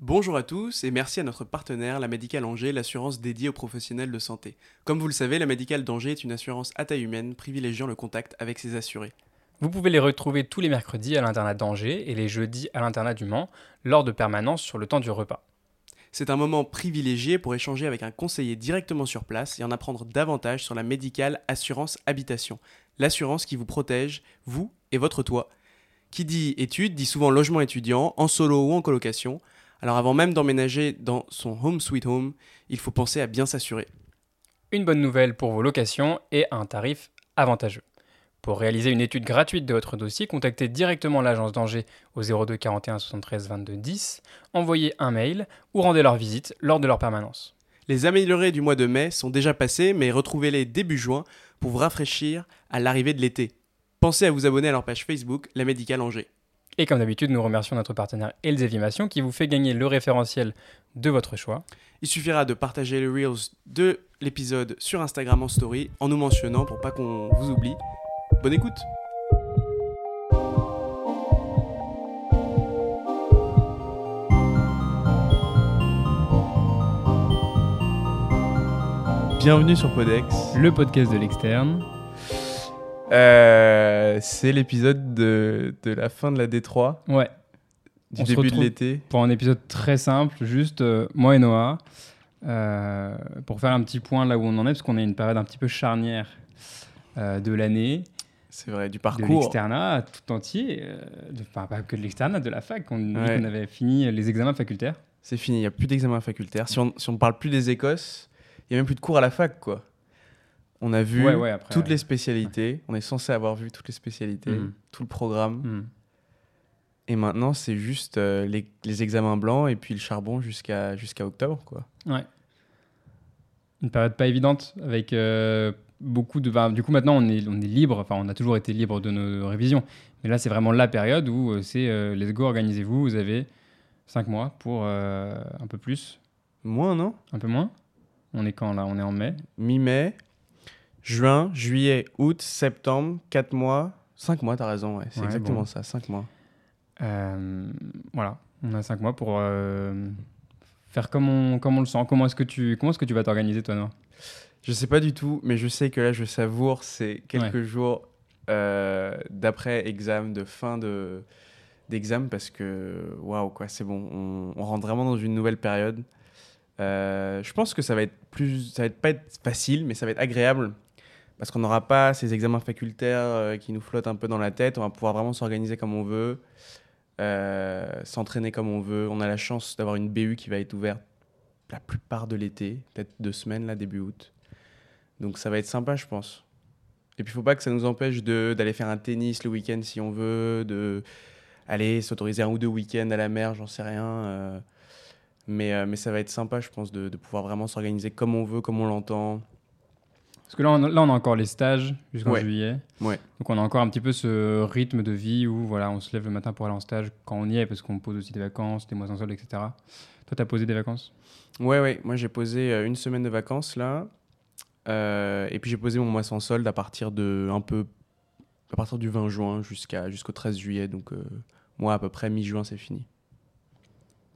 Bonjour à tous et merci à notre partenaire, la Médicale Angers, l'assurance dédiée aux professionnels de santé. Comme vous le savez, la Médicale d'Angers est une assurance à taille humaine privilégiant le contact avec ses assurés. Vous pouvez les retrouver tous les mercredis à l'internat d'Angers et les jeudis à l'internat du Mans lors de permanence sur le temps du repas. C'est un moment privilégié pour échanger avec un conseiller directement sur place et en apprendre davantage sur la Médicale Assurance Habitation, l'assurance qui vous protège, vous et votre toit. Qui dit études dit souvent logement étudiant, en solo ou en colocation. Alors avant même d'emménager dans son home sweet home, il faut penser à bien s'assurer. Une bonne nouvelle pour vos locations et un tarif avantageux. Pour réaliser une étude gratuite de votre dossier, contactez directement l'agence d'Angers au 02 41 73 22 10, envoyez un mail ou rendez leur visite lors de leur permanence. Les améliorés du mois de mai sont déjà passés, mais retrouvez-les début juin pour vous rafraîchir à l'arrivée de l'été. Pensez à vous abonner à leur page Facebook, La Médicale Angers. Et comme d'habitude, nous remercions notre partenaire Elzevimation qui vous fait gagner le référentiel de votre choix. Il suffira de partager le Reels de l'épisode sur Instagram en story en nous mentionnant pour pas qu'on vous oublie. Bonne écoute Bienvenue sur Podex. Le podcast de l'externe. Euh, c'est l'épisode de, de la fin de la D3, Ouais, du On début de l'été. pour un épisode très simple, juste euh, moi et Noah, euh, pour faire un petit point là où on en est, parce qu'on est une période un petit peu charnière de l'année, C'est vrai, du de parcours. l'externat tout entier, de- enfin pas que de l'externat, de la fac. On, Ouais. avait fini les examens facultaires. C'est fini, il n'y a plus d'examen facultaire. Si on si on parle plus des Écosses, il n'y a même plus de cours à la fac, quoi. On a vu Ouais, ouais, après, toutes ouais. les spécialités. On est censé avoir vu toutes les spécialités, Mhm. tout le programme. Hmm. Et maintenant, c'est juste euh, les, les examens blancs et puis le charbon jusqu'à jusqu'à octobre, quoi. Ouais. Une période pas évidente avec euh, beaucoup de. du coup, maintenant, on est, on est libre. Enfin, on a toujours été libre de nos révisions. Mais là, c'est vraiment la période où euh, c'est let's go, organisez-vous. Vous avez 5 mois pour un peu plus, Moins, non? Un peu moins? On est quand là? On est en mai? Mi-mai, juin, juillet, août, septembre, 4 mois. 5 mois, t'as raison, ouais. C'est Ouais, exactement bon. ça, 5 mois. Euh, voilà, on a 5 mois pour euh, faire comme on, comme on le sent. Comment est-ce que tu, comment est-ce que tu vas t'organiser, toi, Noah? Je sais pas du tout, mais je sais que là, je savoure ces quelques jours euh, d'après examen, de fin de d'examen, parce que waouh, quoi, c'est bon, on, on rentre vraiment dans une nouvelle période. Je pense que ça va être plus, ça va être pas être facile, mais ça va être agréable, parce qu'on n'aura pas ces examens facultaires euh, qui nous flottent un peu dans la tête. On va pouvoir vraiment s'organiser comme on veut, euh, s'entraîner comme on veut. On a la chance d'avoir une BU qui va être ouverte la plupart de l'été, peut-être deux semaines là, début août. Donc ça va être sympa, je pense. Et puis il faut pas que ça nous empêche d'aller faire un tennis le week-end si on veut, de aller s'autoriser un ou deux week-ends à la mer, j'en sais rien. euh. mais, mais ça va être sympa, je pense, de pouvoir vraiment s'organiser comme on veut, comme on l'entend. Parce que là on, là, on a encore les stages jusqu'en Ouais. juillet. Ouais. Donc on a encore un petit peu ce rythme de vie où voilà, on se lève le matin pour aller en stage quand on y est, parce qu'on pose aussi des vacances, des mois sans solde, etc. Toi, tu as posé des vacances? Ouais, ouais, moi j'ai posé euh, une semaine de vacances là. Euh, et puis j'ai posé mon mois sans solde à partir de un peu à partir du 20 juin jusqu'à jusqu'au 13 juillet donc euh, moi à peu près mi-juin c'est fini.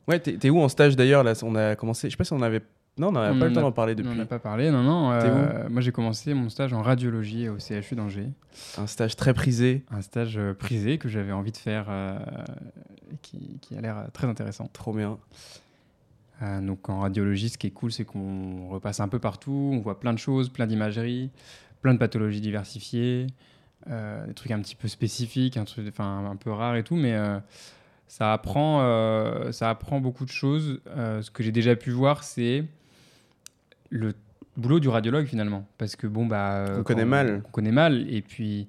Ouais, t'es t'es où en stage d'ailleurs? Là On a commencé, je sais pas si on avait non, on On pas le temps d'en parler On depuis. n'en a pas parlé, non, non. Euh, moi, j'ai commencé mon stage en radiologie au CHU d'Angers. Un stage très prisé, Un stage euh, prisé que j'avais envie de faire euh, et qui, qui a l'air euh, très intéressant. trop bien. Donc en radiologie, ce qui est cool, c'est qu'on repasse un peu partout, on voit plein de choses, plein d'imageries, plein de pathologies diversifiées, des trucs un petit peu spécifiques, un, truc, un peu rares et tout, mais ça, apprend, euh, ça apprend beaucoup de choses. Euh, ce que j'ai déjà pu voir, c'est le boulot du radiologue finalement, parce que bon, bah... Qu'on quand- connaît mal. qu'on connaît mal, et puis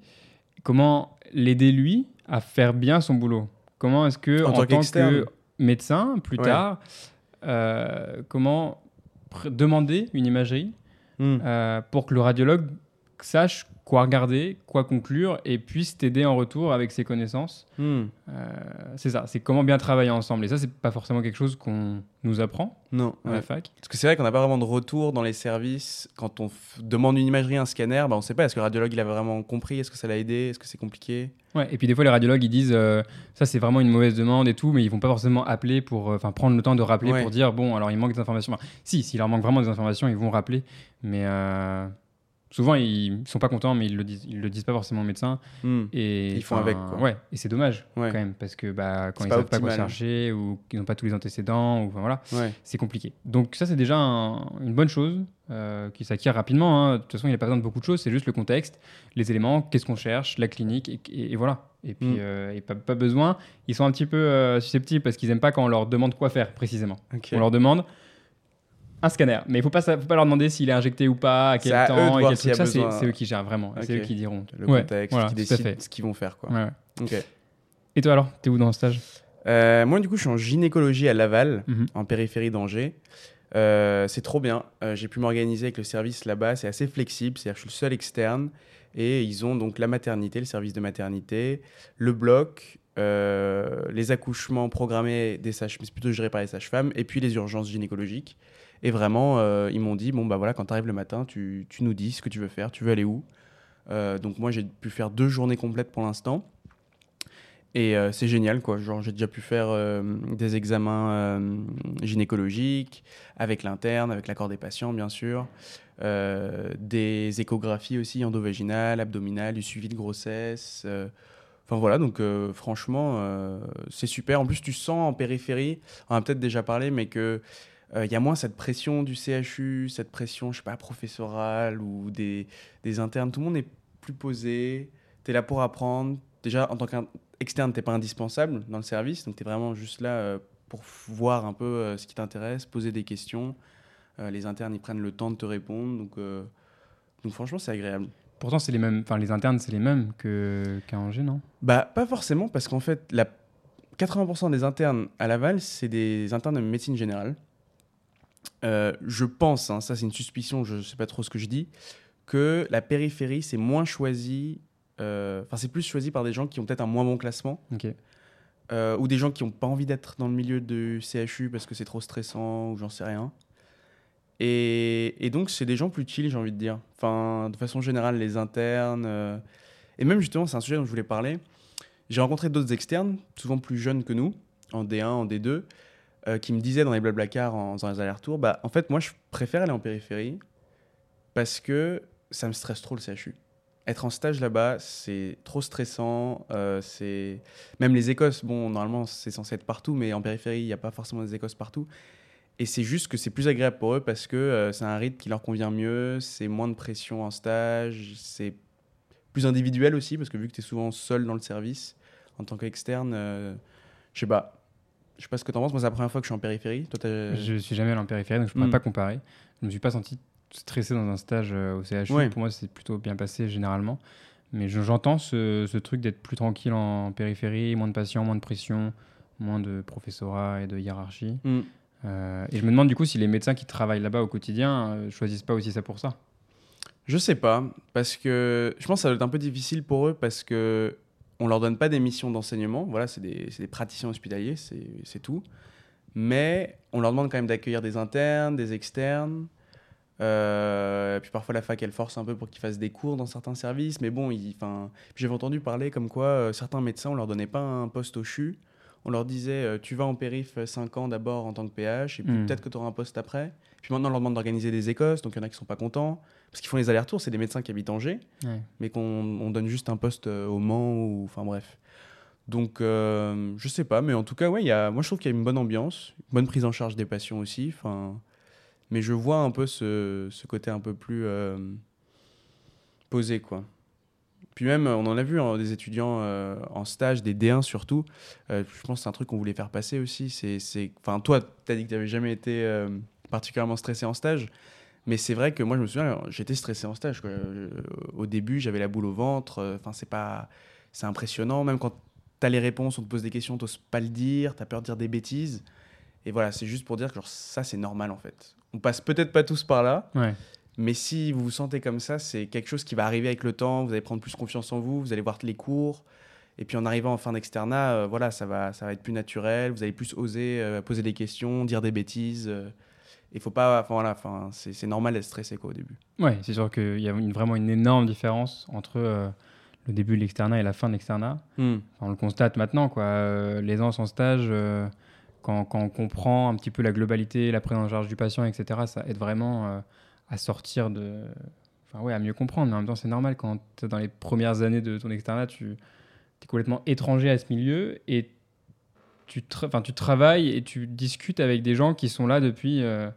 comment l'aider lui à faire bien son boulot? Comment est-ce que, En en, tant que médecin, plus Ouais. tard, euh, comment demander une imagerie Hmm. euh, pour que le radiologue sache quoi regarder, quoi conclure et puisse t'aider en retour avec ses connaissances. Hmm. Euh, c'est ça, c'est comment bien travailler ensemble. Et ça, c'est pas forcément quelque chose qu'on nous apprend Non. à ouais. la fac. Parce que c'est vrai qu'on n'a pas vraiment de retour dans les services. Quand on demande une imagerie, un scanner, bah on ne sait pas. Est-ce que le radiologue il avait vraiment compris? Est-ce que ça l'a aidé? Est-ce que c'est compliqué? Ouais, et puis des fois, les radiologues, ils disent euh, ça, c'est vraiment une mauvaise demande et tout, mais ils vont pas forcément appeler pour. euh, prendre le temps de rappeler Ouais. pour dire bon, alors il manque des informations. Enfin, si, s'il leur manque vraiment des informations, ils vont rappeler. Mais souvent, ils sont pas contents, mais ils le disent, ils le disent pas forcément au médecin. Hmm. Et, Ils font avec, quoi. Ouais, et c'est dommage Ouais. quand même, parce que bah, quand ils savent pas quoi chercher ou qu'ils n'ont pas tous les antécédents, ou enfin, voilà, Ouais. c'est compliqué. Donc ça, c'est déjà un- une bonne chose euh, qui s'acquiert rapidement. hein. De toute façon, il n'y a pas besoin de beaucoup de choses, c'est juste le contexte, les éléments, qu'est-ce qu'on cherche, la clinique, et, et- et voilà. Et puis, Mm. euh, et pas, pas besoin. Ils sont un petit peu euh, susceptibles parce qu'ils n'aiment pas quand on leur demande quoi faire précisément. On leur demande un scanner, mais il ne faut pas, faut pas leur demander s'il est injecté ou pas, à quel à temps, et quel truc. Ça, c'est eux qui gèrent vraiment. C'est eux qui diront. Le contexte voilà, qui tout à décide fait. ce qu'ils vont faire. Quoi. Ouais, ouais. Ok. Et toi alors, t'es où dans le stage? Euh, moi, du coup, je suis en gynécologie à Laval, Mhm. en périphérie d'Angers. Euh, c'est trop bien. Euh, j'ai pu m'organiser avec le service là-bas. C'est assez flexible. C'est-à-dire que je suis le seul externe. Et ils ont donc la maternité, le service de maternité, le bloc, les accouchements programmés des sages, mais c'est plutôt géré par les sages-femmes, et puis les urgences gynécologiques. Et vraiment, euh, ils m'ont dit bon, bah voilà, quand tu arrives le matin, tu, nous dis ce que tu veux faire, tu veux aller où. Euh, donc, moi, j'ai pu faire deux journées complètes pour l'instant. Et euh, c'est génial, quoi. Genre, j'ai déjà pu faire des examens gynécologiques avec l'interne, avec l'accord des patients, bien sûr. Des échographies aussi, endovaginales, abdominales, du suivi de grossesse. Enfin voilà, donc franchement, c'est super. En plus, tu sens en périphérie, on a peut-être déjà parlé, mais que il y a moins cette pression du CHU, cette pression, je sais pas, professorale ou des, des internes. Tout le monde est plus posé. Tu es là pour apprendre. Déjà, en tant qu'externe, tu pas indispensable dans le service. Donc, tu es vraiment juste là euh, pour voir un peu euh, ce qui t'intéresse, poser des questions. Euh, les internes, ils prennent le temps de te répondre. Donc, euh, donc franchement, c'est agréable. Pourtant, c'est les mêmes. Enfin, les internes, c'est les mêmes que qu'à Angers, non? Bah, pas forcément, parce qu'en fait, la 80% des internes à Laval, c'est des internes de médecine générale. Euh, je pense, hein, ça c'est une suspicion, je sais pas trop ce que je dis, que la périphérie, c'est moins choisi, euh, enfin, c'est plus choisi par des gens qui ont peut-être un moins bon classement, euh, ou des gens qui n'ont pas envie d'être dans le milieu du CHU parce que c'est trop stressant, ou j'en sais rien. Et, et donc, c'est des gens plus chill, j'ai envie de dire. Enfin, de façon générale, les internes. Et même justement, c'est un sujet dont je voulais parler. J'ai rencontré d'autres externes, souvent plus jeunes que nous, en D1, en D2, euh, qui me disaient dans les blablacars, en faisant les allers-retours, bah, en fait, moi, je préfère aller en périphérie parce que ça me stresse trop le CHU. Être en stage là-bas, c'est trop stressant. euh, Même les écosses, bon, normalement, c'est censé être partout, mais en périphérie, il n'y a pas forcément des écosses partout. Et c'est juste que c'est plus agréable pour eux parce que euh, c'est un rythme qui leur convient mieux, c'est moins de pression en stage, c'est plus individuel aussi parce que vu que tu es souvent seul dans le service en tant qu'externe, je sais pas. Je sais pas ce que tu en penses. Moi, c'est la première fois que je suis en périphérie. Toi, Je suis jamais allé en périphérie, donc je pourrais Hmm. pas comparer. Je me suis pas senti stressé dans un stage euh, au CHU. Ouais. Pour moi, c'est plutôt bien passé généralement. Mais je- j'entends ce, ce truc d'être plus tranquille en périphérie, moins de patients, moins de pression, moins de professorat et de hiérarchie. Hmm. Euh, et je me demande du coup si les médecins qui travaillent là-bas au quotidien euh, choisissent pas aussi ça pour ça. Je sais pas, parce que je pense que ça doit être un peu difficile pour eux parce que on leur donne pas des missions d'enseignement. Voilà, c'est des, des praticiens hospitaliers, c'est tout. Mais on leur demande quand même d'accueillir des internes, des externes. Euh, puis parfois la fac elle force un peu pour qu'ils fassent des cours dans certains services. Mais bon, j'avais entendu parler comme quoi euh, certains médecins on leur donnait pas un poste au CHU. On leur disait euh, tu vas en périph 5 ans d'abord en tant que PH et puis Hmm. peut-être que tu auras un poste après. Puis maintenant on leur demande d'organiser des écosses, donc il y en a qui sont pas contents parce qu'ils font les allers-retours. C'est des médecins qui habitent Angers Ouais. mais qu'on on donne juste un poste euh, au Mans ou enfin bref. Donc euh, je sais pas, mais en tout cas ouais, y a, moi je trouve qu'il y a une bonne ambiance, une bonne prise en charge des patients aussi. Enfin, mais je vois un peu ce, ce côté un peu plus euh, posé quoi. Même, on en a vu hein, des étudiants euh, en stage, des D1 surtout. Euh, je pense que c'est un truc qu'on voulait faire passer aussi. C'est, enfin, toi, tu as dit que tu n'avais jamais été euh, particulièrement stressé en stage. Mais c'est vrai que moi, je me souviens, j'étais stressé en stage. au début, j'avais la boule au ventre. Enfin, c'est pas, c'est impressionnant. Même quand tu as les réponses, on te pose des questions, tu pas le dire, tu as peur de dire des bêtises. Et voilà, c'est juste pour dire que genre, ça, c'est normal en fait. On passe peut-être pas tous par là, Ouais. Mais si vous vous sentez comme ça, c'est quelque chose qui va arriver avec le temps. Vous allez prendre plus confiance en vous, vous allez voir les cours. Et puis en arrivant en fin d'externat, euh, voilà, ça va, ça va être plus naturel. Vous allez plus oser euh, poser des questions, dire des bêtises. Il euh. faut pas, enfin voilà, enfin c'est normal d'être stressé quoi au début. Ouais, c'est sûr qu'il y a vraiment une énorme différence entre le début de l'externat et la fin de l'externat. Hmm. on le constate maintenant quoi. les ans en stage, quand, quand, on comprend un petit peu la globalité, la prise en charge du patient, etc., ça aide vraiment à sortir de. Enfin, ouais, à mieux comprendre. Mais en même temps, c'est normal quand dans les premières années de ton externat, tu es complètement étranger à ce milieu et tu, enfin, tu travailles et tu discutes avec des gens qui sont là depuis. Euh,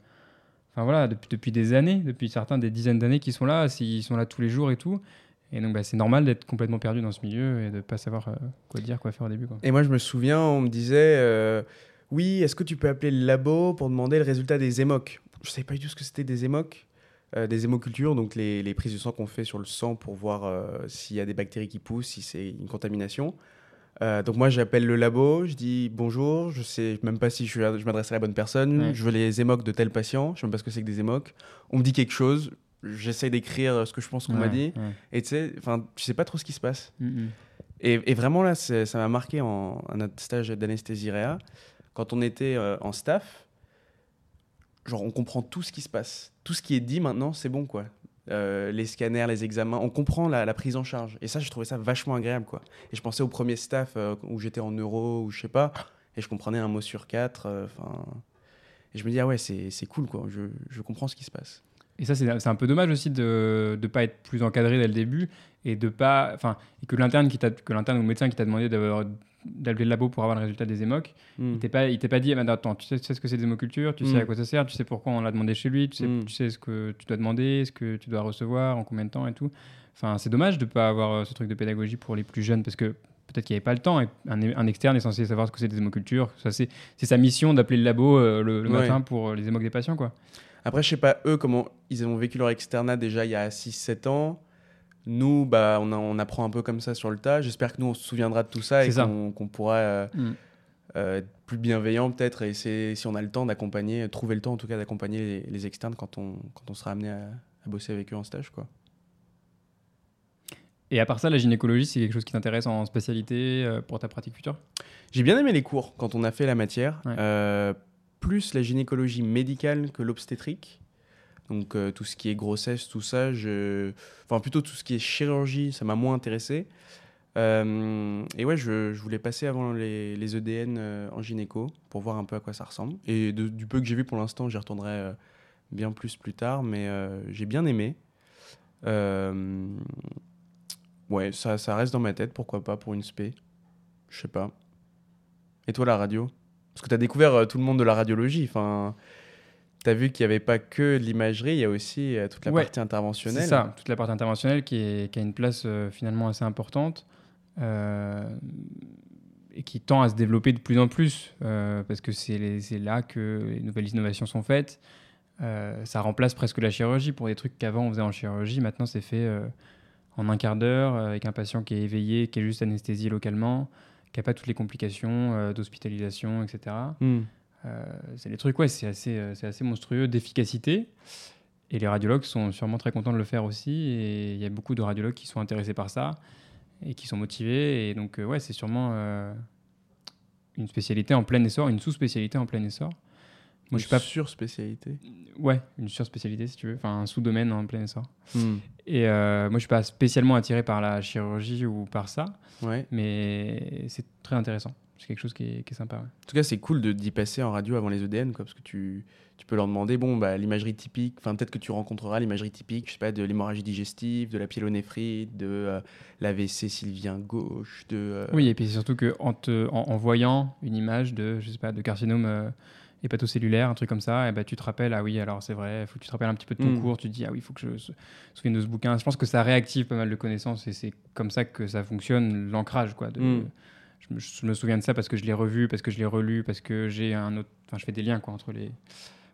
enfin voilà, depuis, des années, depuis certains des dizaines d'années qui sont là, s'ils sont là tous les jours et tout. Et donc, bah, c'est normal d'être complètement perdu dans ce milieu et de ne pas savoir euh, quoi dire, quoi faire au début. Et moi, je me souviens, on me disait euh, Oui, est-ce que tu peux appeler le labo pour demander le résultat des émocs Je ne savais pas du tout ce que c'était des émocs. Euh, des hémocultures, donc les, les prises de sang qu'on fait sur le sang pour voir euh, s'il y a des bactéries qui poussent, si c'est une contamination. Euh, donc moi j'appelle le labo, je dis bonjour, je sais même pas si je, je m'adresse à la bonne personne, je veux les émocs de tel patient, je sais même pas ce que c'est que des émocs. On me dit quelque chose, j'essaie d'écrire ce que je pense qu'on m'a dit, et tu sais, enfin je sais pas trop ce qui se passe. Mm, mm. et, et, vraiment là, ça m'a marqué en, en, notre stage d'anesthésie réa, quand on était en staff, genre on comprend tout ce qui se passe. Tout ce qui est dit maintenant, c'est bon quoi. Euh, les scanners, les examens, on comprend la, prise en charge. Et ça, je trouvais ça vachement agréable quoi. Et je pensais au premier staff euh, où j'étais en euro ou je sais pas, et je comprenais un mot sur quatre. Euh, enfin, et je me dis ah ouais, c'est cool quoi. Je, je, comprends ce qui se passe. Et ça, c'est un peu dommage aussi de ne pas être plus encadré dès le début et de pas, enfin, que l'interne qui que l'interne ou le médecin qui t'a demandé d'avoir d'appeler le labo pour avoir le résultat des émocs. Hmm. Il Il t'a pas, dit, ah, ben, attends, tu sais, ce que c'est des hémocultures, tu sais hmm. à quoi ça sert, tu sais pourquoi on l'a demandé chez lui, tu sais, hmm. tu sais ce que tu dois demander, ce que tu dois recevoir, en combien de temps et tout. Enfin, c'est dommage de ne pas avoir euh, ce truc de pédagogie pour les plus jeunes parce que peut-être qu'il n'y avait pas le temps. Et un, externe est censé savoir ce que c'est des hémocultures. Ça, c'est, sa mission d'appeler le labo euh, le, matin pour euh, les hémocs des patients. Quoi. Après, je sais pas, eux, comment ils ont vécu leur externat déjà il y a 6-7 ans. Nous, bah, on, on, apprend un peu comme ça sur le tas. J'espère que nous, on se souviendra de tout ça et qu'on pourra euh, mm. euh, être plus bienveillant peut-être et si on a le temps d'accompagner, trouver le temps en tout cas d'accompagner les, externes quand on, quand on sera amené à, bosser avec eux en stage. Quoi. Et à part ça, la gynécologie, c'est quelque chose qui t'intéresse en spécialité euh, pour ta pratique future? J'ai bien aimé les cours quand on a fait la matière. Plus la gynécologie médicale que l'obstétrique. Donc euh, tout ce qui est grossesse, tout ça, je... enfin plutôt tout ce qui est chirurgie, ça m'a moins intéressé. Euh, et ouais, je, voulais passer avant les, EDN euh, en gynéco pour voir un peu à quoi ça ressemble. Et du peu que j'ai vu pour l'instant, j'y retournerai bien plus plus tard, mais j'ai bien aimé. ouais, ça, ça reste dans ma tête, pourquoi pas pour une spé. Je sais pas. Et toi, la radio? Parce que tu as découvert tout le monde de la radiologie. Enfin, tu as vu qu'il n'y avait pas que l'imagerie, il y a aussi euh, toute la partie interventionnelle. C'est ça, toute la partie interventionnelle qui, est, qui a une place euh, finalement assez importante euh, et qui tend à se développer de plus en plus parce que c'est là que les nouvelles innovations sont faites. ça remplace presque la chirurgie pour des trucs qu'avant on faisait en chirurgie. Maintenant, c'est fait en un quart d'heure avec un patient qui est éveillé, qui est juste anesthésié localement, qui n'a pas toutes les complications d'hospitalisation, etc. Euh, c'est des trucs, ouais, c'est assez, euh, assez monstrueux d'efficacité. Et les radiologues sont sûrement très contents de le faire aussi. Et il y a beaucoup de radiologues qui sont intéressés par ça et qui sont motivés. Et donc, euh, ouais, c'est sûrement une spécialité en plein essor, une sous-spécialité en plein essor. Moi, une je suis pas sur-spécialité Ouais, une sur-spécialité, si tu veux. Enfin, un sous-domaine en plein essor. Hmm. Et moi, je suis pas spécialement attiré par la chirurgie ou par ça. Ouais. Mais c'est très intéressant c'est quelque chose qui est, sympa. En tout cas, c'est cool d'y passer en radio avant les EDN, quoi, parce que tu, tu peux leur demander, bon, bah, l'imagerie typique, enfin, peut-être que tu rencontreras l'imagerie typique, je sais pas, de l'hémorragie digestive, de la pyélonéphrite, de euh, l'AVC sylvien gauche, de... Euh, oui, et puis surtout qu'en en, en, voyant une image de, je sais pas, de carcinome euh, hépatocellulaire, un truc comme ça, et bah, tu te rappelles, ah oui, alors c'est vrai, il faut que tu te rappelles un petit peu de ton mm. cours, tu te dis, ah oui, il faut que je me souvienne de ce bouquin. Je pense que ça réactive pas mal de connaissances et c'est comme ça que ça fonctionne, l'ancrage, quoi, de... Mm je me, souviens de ça parce que je l'ai revu, parce que je l'ai relu, parce que j'ai un autre. Enfin, je fais des liens quoi, entre, les,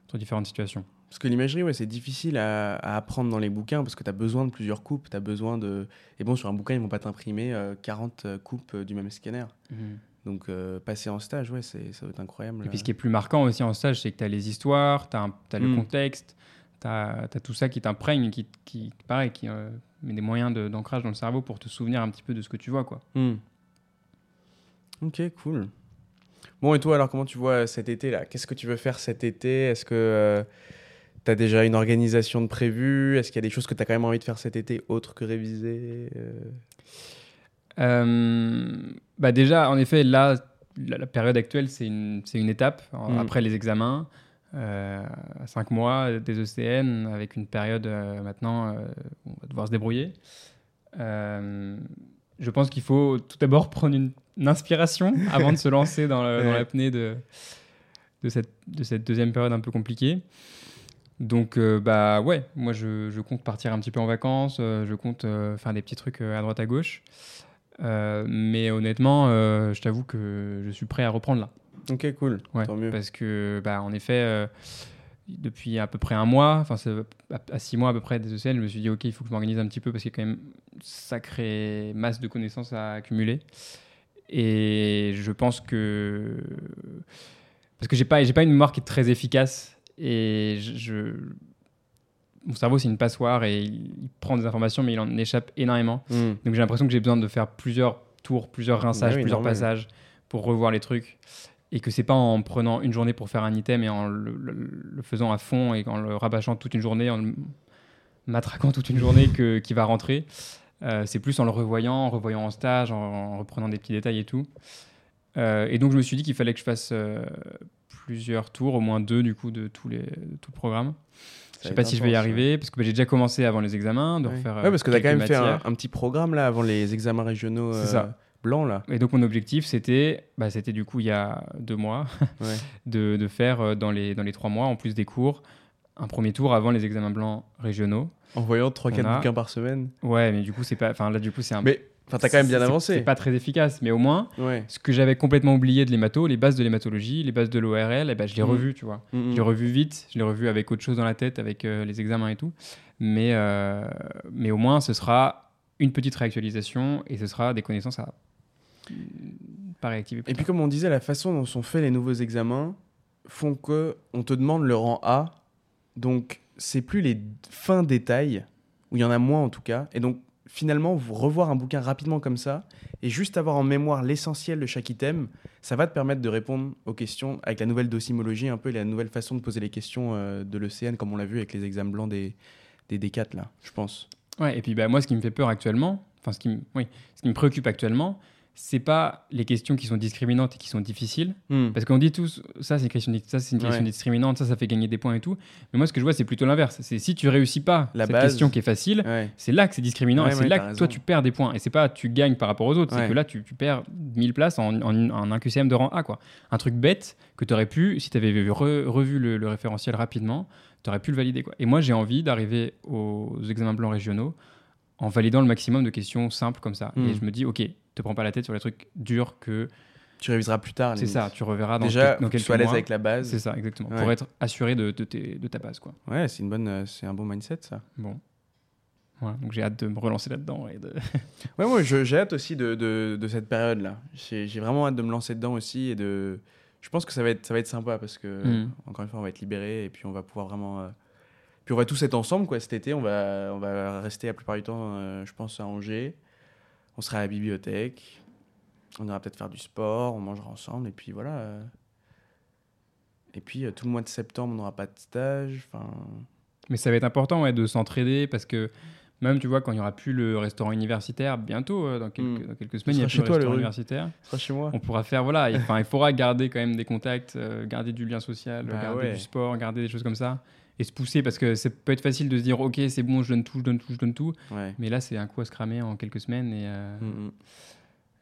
entre différentes situations. Parce que l'imagerie, ouais, c'est difficile à, apprendre dans les bouquins parce que tu as besoin de plusieurs coupes. Tu as besoin de. Et bon, sur un bouquin, ils vont pas t'imprimer 40 euh, coupes euh, du même scanner. Mhm. Donc, euh, passer en stage, ouais, ça va être incroyable. Et puis, ce qui est plus marquant aussi en stage, c'est que tu as les histoires, tu as, le mhm. contexte, tu as, tout ça qui t'imprègne, qui, qui, pareil, qui met des moyens d'ancrage dans le cerveau pour te souvenir un petit peu de ce que tu vois. Quoi. Hmm. Ok, cool. Bon, et toi, alors, comment tu vois cet été là? Qu'est-ce que tu veux faire cet été? Est-ce que tu as déjà une organisation de prévu Est-ce qu'il y a des choses que tu as quand même envie de faire cet été autre que réviser bah Déjà, en effet, là, la, période actuelle, c'est une, une, étape. Mm. Après les examens, euh, cinq mois des ECN, avec une période euh, maintenant euh, où on va devoir se débrouiller. Euh, je pense qu'il faut tout d'abord prendre une, inspiration avant de se lancer dans l'apnée de, de, cette, de cette deuxième période un peu compliquée. Donc, bah ouais, moi je, je, compte partir un petit peu en vacances, je compte faire des petits trucs à droite à gauche. Euh, mais honnêtement, euh, je t'avoue que je suis prêt à reprendre là. Ok, cool. Tant mieux. Parce que, bah, en effet, euh, depuis à peu près un mois, enfin à six mois à peu près des ECL, je me suis dit ok, il faut que je m'organise un petit peu parce qu'il y a quand même une sacrée masse de connaissances à accumuler. Et je pense que parce que j'ai pas pas une mémoire qui est très efficace et je mon cerveau, c'est une passoire et il, prend des informations, mais il en échappe énormément. Hmm. Donc j'ai l'impression que j'ai besoin de faire plusieurs tours, plusieurs rinçages, bah plusieurs passages pour revoir les trucs. Et que c'est pas en prenant une journée pour faire un item et en le, faisant à fond et en le rabâchant toute une journée, en le matraquant toute une journée que, qui va rentrer. Euh, c'est plus en le revoyant, en revoyant en stage, en, reprenant des petits détails et tout. Euh, et donc je me suis dit qu'il fallait que je fasse euh, plusieurs tours, au moins deux du coup de tous les, de tout le programme. Je sais pas si je vais y arriver, parce que bah, j'ai déjà commencé avant les examens. De ouais. refaire, ouais, parce que tu as quand même fait un, petit programme là, avant les examens régionaux euh, blancs. Là. Et donc mon objectif, c'était bah, c'était du coup il y a deux mois, de, de, faire euh, dans les, dans les trois mois, en plus des cours, un premier tour avant les examens blancs régionaux. En voyant 3-4 bouquins par semaine Ouais, mais du coup, c'est pas. Enfin, là, du coup, c'est un. Mais Enfin, t'as quand même bien avancé. C'est pas très efficace, mais au moins, ce que j'avais complètement oublié de l'hémato, les bases de l'hématologie, les bases de l'ORL, eh ben, je l'ai mm. revu, tu vois. Mm, mm. Je l'ai revu vite, je l'ai revu avec autre chose dans la tête, avec euh, les examens et tout. Mais, euh, mais au moins, ce sera une petite réactualisation et ce sera des connaissances à pas réactiver. Et puis, comme on disait, la façon dont sont faits les nouveaux examens font que on te demande le rang A. Donc, c'est plus les fins détails, ou il y en a moins en tout cas. Et donc, finalement, vous revoir un bouquin rapidement comme ça et juste avoir en mémoire l'essentiel de chaque item, ça va te permettre de répondre aux questions avec la nouvelle docimologie un peu et la nouvelle façon de poser les questions euh, de l'ECN, comme on l'a vu avec les examens blancs des, des D4, là, je pense. Ouais, et puis bah, moi, ce qui me fait peur actuellement, enfin, ce oui, ce qui me préoccupe actuellement, c'est pas les questions qui sont discriminantes et qui sont difficiles. Hmm. Parce qu'on dit tous, ça c'est une question, ça, c'est une question discriminante, ça ça fait gagner des points et tout. Mais moi ce que je vois c'est plutôt l'inverse. C'est si tu réussis pas la cette question qui est facile, c'est là que c'est discriminant et c'est là que toi tu perds des points. Et c'est pas tu gagnes par rapport aux autres, c'est que là tu, tu, perds 1000 places en, en, un QCM de rang A. Quoi. Un truc bête que tu aurais pu, si tu avais revu le, référentiel rapidement, tu aurais pu le valider. Quoi. Et moi j'ai envie d'arriver aux examens blancs régionaux en validant le maximum de questions simples comme ça. Et hmm. je me dis, ok, te prends pas la tête sur les trucs durs que. Tu réviseras plus tard. C'est ça, tu reverras dans, Déjà, dans quelques sois à l'aise avec la base. C'est ça, exactement. Pour être assuré de, de, de, ta base. Quoi. Ouais, c'est, une bonne, euh, c'est un bon mindset, ça. Bon. Voilà, donc j'ai hâte de me relancer là-dedans. Et de... ouais, moi, j'ai hâte aussi de, de, cette période-là. J'ai, vraiment hâte de me lancer dedans aussi. Et de... Je pense que ça va être, ça va être sympa parce que, hmm. encore une fois, on va être libéré et puis on va pouvoir vraiment. Euh, puis on va tous être ensemble quoi, cet été. On va, on va rester la plupart du temps, euh, je pense, à Angers. On sera à la bibliothèque. On ira peut-être faire du sport. On mangera ensemble. Et puis voilà. Et puis euh, tout le mois de septembre, on n'aura pas de stage. Enfin. Mais ça va être important ouais, de s'entraider parce que même, tu vois, quand il n'y aura plus le restaurant universitaire, bientôt, euh, dans, quelques, dans, quelques, semaines, il y a plus le restaurant universitaire. sera chez moi. On pourra faire, voilà, il, il faudra garder quand même des contacts, garder du lien social, bah garder du sport, garder des choses comme ça et se pousser parce que ça peut être facile de se dire ok c'est bon je donne tout je donne tout je donne tout. Mais là c'est un coup à se cramer en quelques semaines et, euh, mm, mm.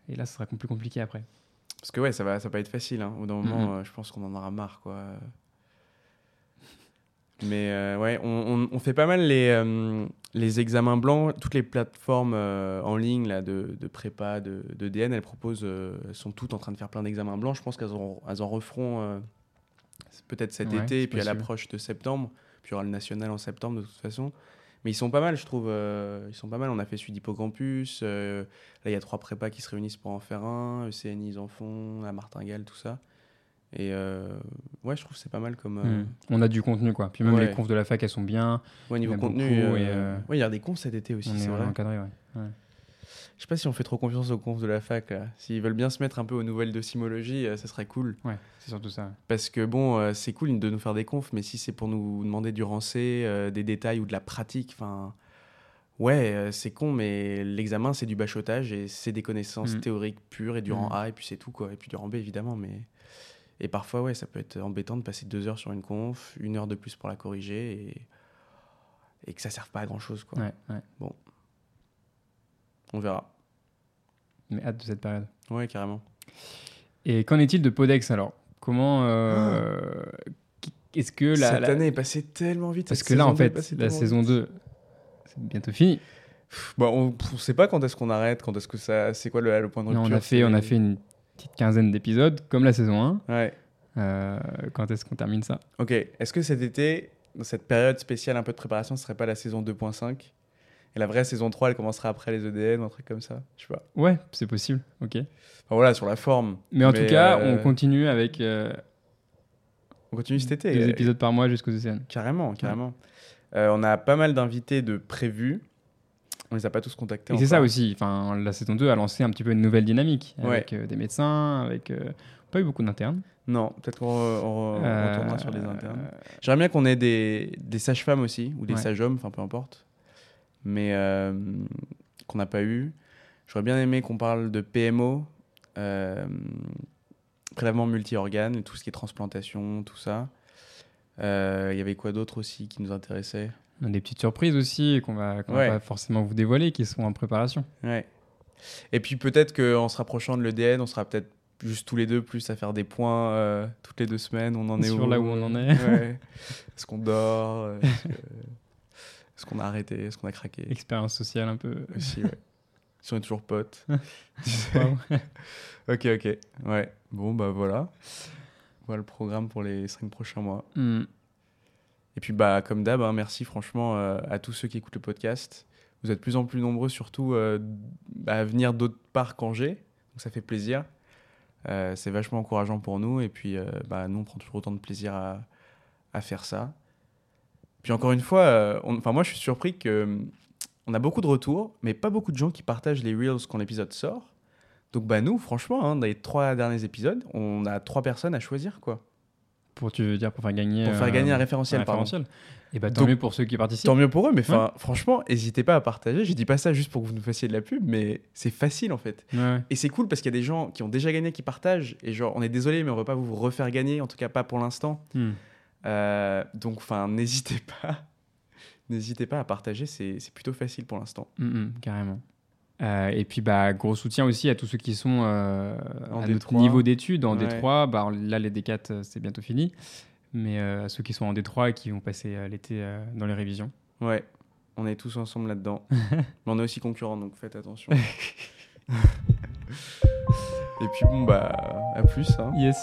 et là ce sera plus compliqué après. Parce que ouais ça va ça va pas être facile hein. au bout d'un moment euh, je pense qu'on en aura marre quoi. Mais euh, ouais on, on, fait pas mal les, les examens blancs. Toutes les plateformes en ligne là de, de prépa de, de, DN elles proposent elles sont toutes en train de faire plein d'examens blancs. Je pense qu'elles en, elles en referont peut-être cet été et puis à l'approche de septembre il y aura le national en septembre de toute façon. Mais ils sont pas mal, je trouve. Euh, ils sont pas mal. On a fait celui d'Hippocampus. Euh, là, il y a trois prépas qui se réunissent pour en faire un. ECN, ils en font. La Martingale, tout ça. Et euh, ouais, je trouve que c'est pas mal comme. euh, Mm. On a du contenu, quoi. Puis même Ouais. les confs de la fac, elles sont bien. Ouais, niveau contenu. euh, et, Ouais, il y a des confs cet été aussi, c'est vrai. encadré, ouais. ouais. Je sais pas si on fait trop confiance aux confs de la fac. S'ils veulent bien se mettre un peu aux nouvelles de simologie, euh, ça serait cool. Ouais, c'est surtout ça. Parce que bon, euh, c'est cool de nous faire des confs, mais si c'est pour nous demander du rancé, euh, des détails ou de la pratique, enfin. Ouais, c'est con, mais l'examen, c'est du bachotage et c'est des connaissances Mhm. théoriques pures et du rang Mhm. A, et puis c'est tout, quoi. Et puis du rang B, évidemment, mais. Et parfois, ouais, ça peut être embêtant de passer deux heures sur une conf, une heure de plus pour la corriger et. Et que ça serve pas à grand chose, quoi. Ouais, ouais. On verra. Mais hâte de cette période. Ouais, carrément. Et qu'en est-il de Podex alors? Comment. euh, qui- Est-ce que la. Cette la- année est passée tellement vite. Parce que là, saison en fait, la saison vite. 2, c'est bientôt fini. Bon, on ne sait pas quand est-ce qu'on arrête, quand est-ce que ça. C'est quoi le, le point de Non, rupture on, a fait, on a fait une petite quinzaine d'épisodes, comme la saison 1. Ouais. Euh, quand est-ce qu'on termine ça? Ok. Est-ce que cet été, dans cette période spéciale un peu de préparation, ce serait pas la saison 2.5 Et la vraie saison 3, elle commencera après les EDN un truc comme ça Je sais pas. Ouais, c'est possible. Ok. Enfin, voilà, sur la forme. Mais en Mais, tout cas, euh, on continue avec euh, On continue cet été. deux euh, épisodes par mois jusqu'aux océans. Carrément, carrément. Euh, on a pas mal d'invités de prévus. On les a pas tous contactés. Et c'est ça aussi. Enfin, la saison 2 a lancé un petit peu une nouvelle dynamique avec des médecins, avec pas eu beaucoup d'internes. Non, peut-être qu'on re- on re- Euh, retournera sur les internes. J'aimerais bien qu'on ait des, des sages-femmes aussi, ou des Ouais. sages-hommes, enfin peu importe. Mais euh, qu'on n'a pas eu. J'aurais bien aimé qu'on parle de PMO, euh, prélèvement multi-organes, tout ce qui est transplantation, tout ça. Euh, Il y avait quoi d'autre aussi qui nous intéressait? Des petites surprises aussi qu'on va, Ouais. va pas forcément vous dévoiler, qui sont en préparation. Ouais. Et puis peut-être qu'en se rapprochant de l'EDN, on sera peut-être juste tous les deux plus à faire des points euh, toutes les deux semaines. On en est Sur où? là où on en est. Ouais. Est-ce qu'on dort? Est-ce qu'on a arrêté Est-ce qu'on a craqué Expérience sociale un peu. Aussi, ouais. Si on est toujours potes. Ok, ok. Ouais. Bon, bah voilà. Voilà le programme pour les cinq prochains mois. Hmm. Et puis, bah, comme d'hab, hein, merci franchement euh, à tous ceux qui écoutent le podcast. Vous êtes de plus en plus nombreux, surtout euh, à venir d'autre part qu'Angers. Donc, ça fait plaisir. Euh, c'est vachement encourageant pour nous. Et puis, bah, nous, on prend toujours autant de plaisir à, à faire ça. Puis, encore une fois, euh, enfin, moi, je suis surpris que hum, on a beaucoup de retours, mais pas beaucoup de gens qui partagent les Reels quand l'épisode sort. Donc, bah, nous, franchement, hein, dans les trois derniers épisodes, on a trois personnes à choisir, quoi. Pour, tu veux dire, pour faire gagner. Pour faire euh, gagner un référentiel, un pardon. référentiel. Et bah tant Donc- mieux pour ceux qui participent. Tant mieux pour eux, mais enfin, franchement, n'hésitez pas à partager. Je dis pas ça juste pour que vous nous fassiez de la pub, mais c'est facile en fait. Ouais, ouais. Et c'est cool parce qu'il y a des gens qui ont déjà gagné qui partagent. Et genre, on est désolé, mais on va pas vous refaire gagner, en tout cas pas pour l'instant. Hmm. Euh, donc, enfin, n'hésitez pas. N'hésitez pas à partager, c'est plutôt facile pour l'instant. Mm, mm, carrément. Euh, et puis, bah, gros soutien aussi à tous ceux qui sont euh, En à notre D3. niveau d'études en Ouais. D3. Bah, là, les D4, euh, c'est bientôt fini. Mais à ceux qui sont en D3 et qui vont passer l'été dans les révisions. Ouais, on est tous ensemble là-dedans. mais on est aussi concurrents, donc faites attention. Et puis bon, bah, à plus. Hein. Yes.